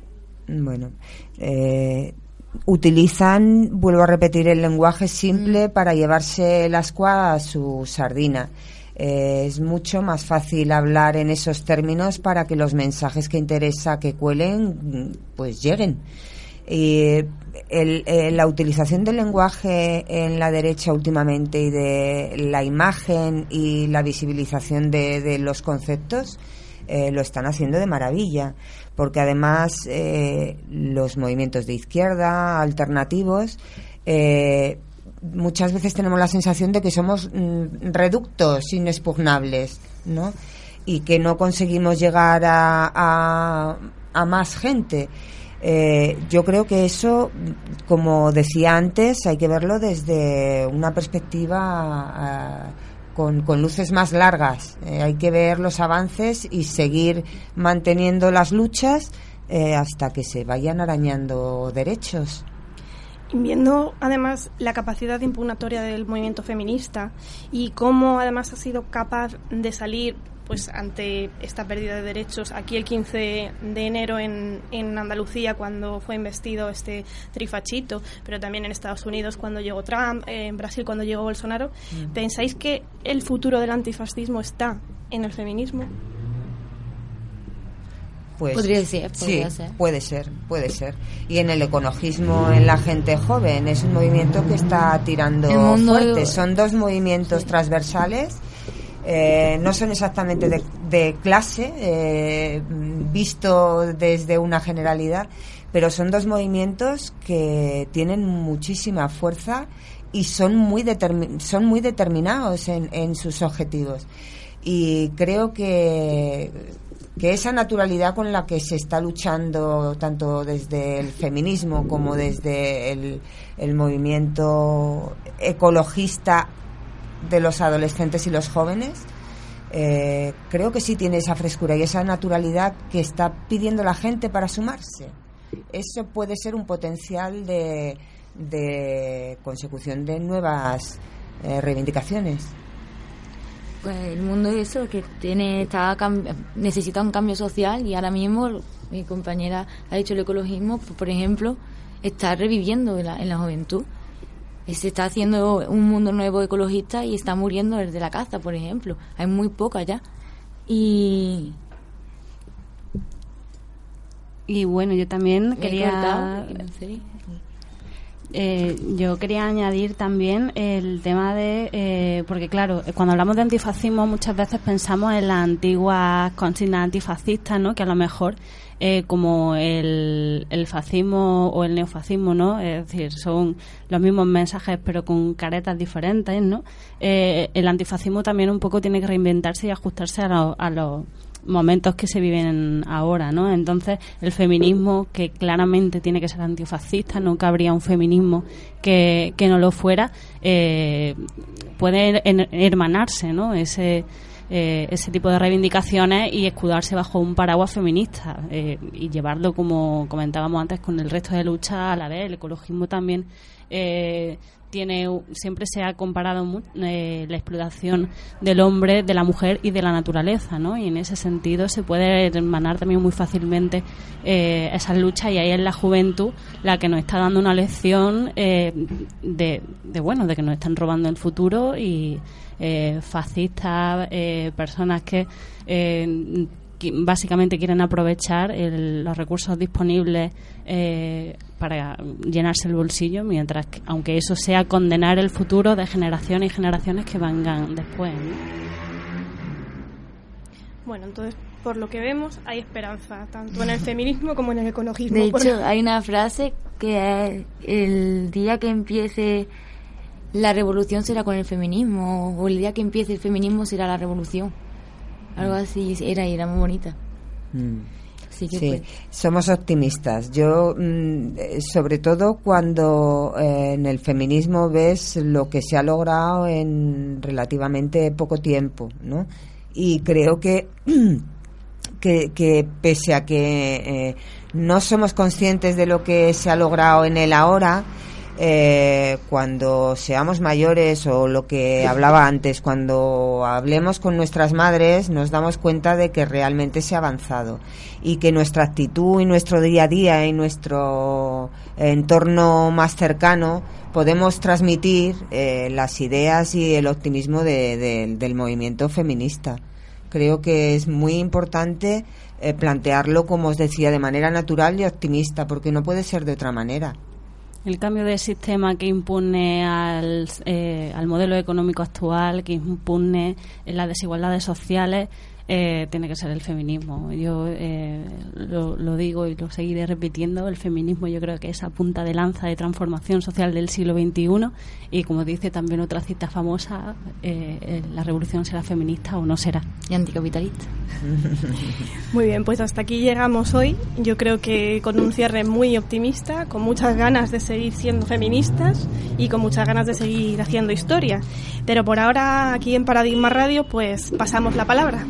Bueno, eh, utilizan, vuelvo a repetir, el lenguaje simple para llevarse el ascua a su sardina. Eh, es mucho más fácil hablar en esos términos para que los mensajes que interesa que cuelen, mm, pues lleguen. Y el- eh, la utilización del lenguaje en la derecha últimamente y de la imagen y la visibilización de, de los conceptos eh, lo están haciendo de maravilla, porque además eh, los movimientos de izquierda, alternativos, eh, muchas veces tenemos la sensación de que somos mm, reductos inexpugnables, ¿no? Y que no conseguimos llegar a- a más gente. Eh, yo creo que eso, como decía antes, hay que verlo desde una perspectiva ah, con, luces más largas. Eh, hay que ver los avances y seguir manteniendo las luchas eh, hasta que se vayan arañando derechos. Viendo además la capacidad impugnatoria del movimiento feminista y cómo además ha sido capaz de salir pues ante esta pérdida de derechos aquí el 15 de enero en, en Andalucía cuando fue investido este trifachito, pero también en Estados Unidos cuando llegó Trump, eh, en Brasil cuando llegó Bolsonaro, Mm. ¿pensáis que el futuro del antifascismo está en el feminismo? Pues, Podría ser, podría sí, ser. puede ser, puede ser. Y en el ecologismo, en la gente joven, es un movimiento que está tirando fuerte. Son dos movimientos transversales. Eh, no son exactamente de, clase, eh, visto desde una generalidad, pero son dos movimientos que tienen muchísima fuerza y son muy, determi- son muy determinados en, en sus objetivos. Y creo que, que esa naturalidad con la que se está luchando tanto desde el feminismo como desde el, el movimiento ecologista de los adolescentes y los jóvenes, eh, creo que sí tiene esa frescura y esa naturalidad que está pidiendo la gente para sumarse. Eso puede ser un potencial de, de consecución de nuevas eh, reivindicaciones. Pues el mundo es eso, que tiene está necesita un cambio social y ahora mismo mi compañera ha dicho el ecologismo, pues, por ejemplo, está reviviendo en la, en la juventud. Eh, Se está haciendo un mundo nuevo ecologista y está muriendo el de la caza, por ejemplo. Hay muy poca ya. Y Y bueno, yo también quería. Eh, yo quería añadir también el tema de, eh, porque claro, cuando hablamos de antifascismo muchas veces pensamos en las antiguas consignas antifascistas, ¿no? Que a lo mejor eh, como el, el fascismo o el neofascismo, ¿no? Es decir, son los mismos mensajes pero con caretas diferentes, ¿no? Eh, el antifascismo también un poco tiene que reinventarse y ajustarse a, lo- a los momentos que se viven ahora, ¿no? Entonces, el feminismo, que claramente tiene que ser antifascista, nunca habría un feminismo que, que no lo fuera, eh, puede hermanarse, ¿no? Ese, eh, ese tipo de reivindicaciones y escudarse bajo un paraguas feminista eh, y llevarlo, como comentábamos antes, con el resto de lucha a la vez. El ecologismo también eh, tiene siempre se ha comparado eh, la explotación del hombre, de la mujer y de la naturaleza, ¿no? Y en ese sentido se puede hermanar también muy fácilmente eh, esas luchas y ahí es la juventud la que nos está dando una lección eh, de, de, bueno, de que nos están robando el futuro y eh, fascistas, eh, personas que eh, básicamente quieren aprovechar el- los recursos disponibles eh, para llenarse el bolsillo, mientras que, aunque eso sea condenar el futuro de generaciones y generaciones que vengan después. ¿no? Bueno, entonces, por lo que vemos, hay esperanza, tanto en el feminismo como en el ecologismo. De hecho, hay una frase que es el día que empiece la revolución será con el feminismo o el día que empiece el feminismo será la revolución. Algo así era y era muy bonita. Así que Sí, pues, somos optimistas. Yo, mm, eh, sobre todo cuando eh, en el feminismo ves lo que se ha logrado en relativamente poco tiempo, ¿no? Y creo que, que, que pese a que eh, no somos conscientes de lo que se ha logrado en el ahora, eh, cuando seamos mayores o lo que hablaba antes, cuando hablemos con nuestras madres, nos damos cuenta de que realmente se ha avanzado y que nuestra actitud y nuestro día a día y nuestro entorno más cercano podemos transmitir eh, las ideas y el optimismo de- de- del movimiento feminista. Creo que es muy importante eh, plantearlo, como os decía, de manera natural y optimista, porque no puede ser de otra manera. El cambio de sistema que impone al, eh, al modelo económico actual, que impune las desigualdades sociales, eh, tiene que ser el feminismo. Yo eh, lo, lo digo y lo seguiré repitiendo. El feminismo yo creo que es a punta de lanza de transformación social del siglo XXI y como dice también otra cita famosa, eh, eh, la revolución será feminista o no será. Y anticapitalista. Muy bien, pues hasta aquí llegamos hoy. Yo creo que con un cierre muy optimista, con muchas ganas de seguir siendo feministas y con muchas ganas de seguir haciendo historia. Pero por ahora, aquí en Paradigma Radio, pues pasamos la palabra.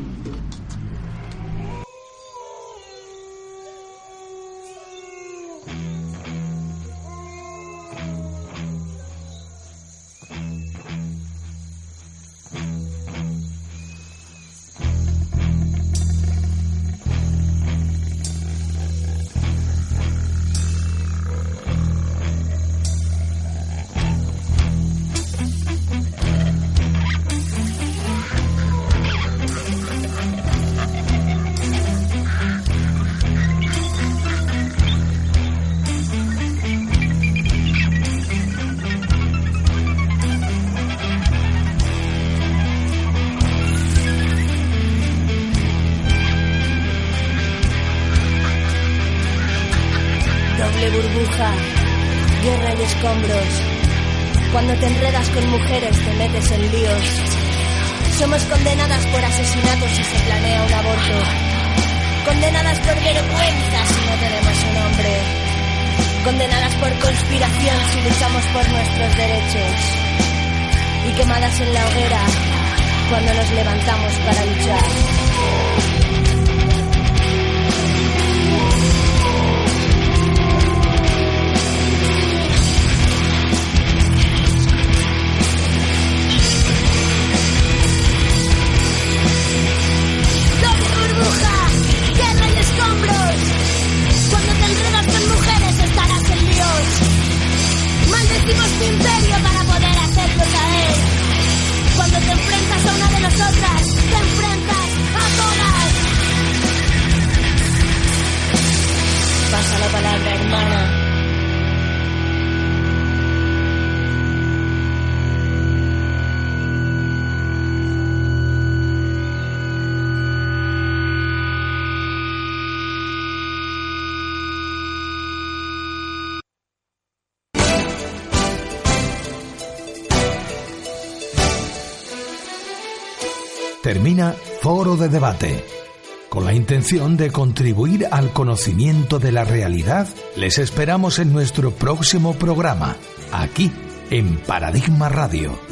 De Debate. Con la intención de contribuir al conocimiento de la realidad, les esperamos en nuestro próximo programa, aquí, en Paradigma Radio.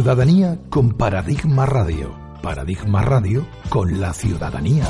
Ciudadanía con Paradigma Radio. Paradigma Radio con la ciudadanía.